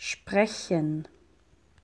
sprechen.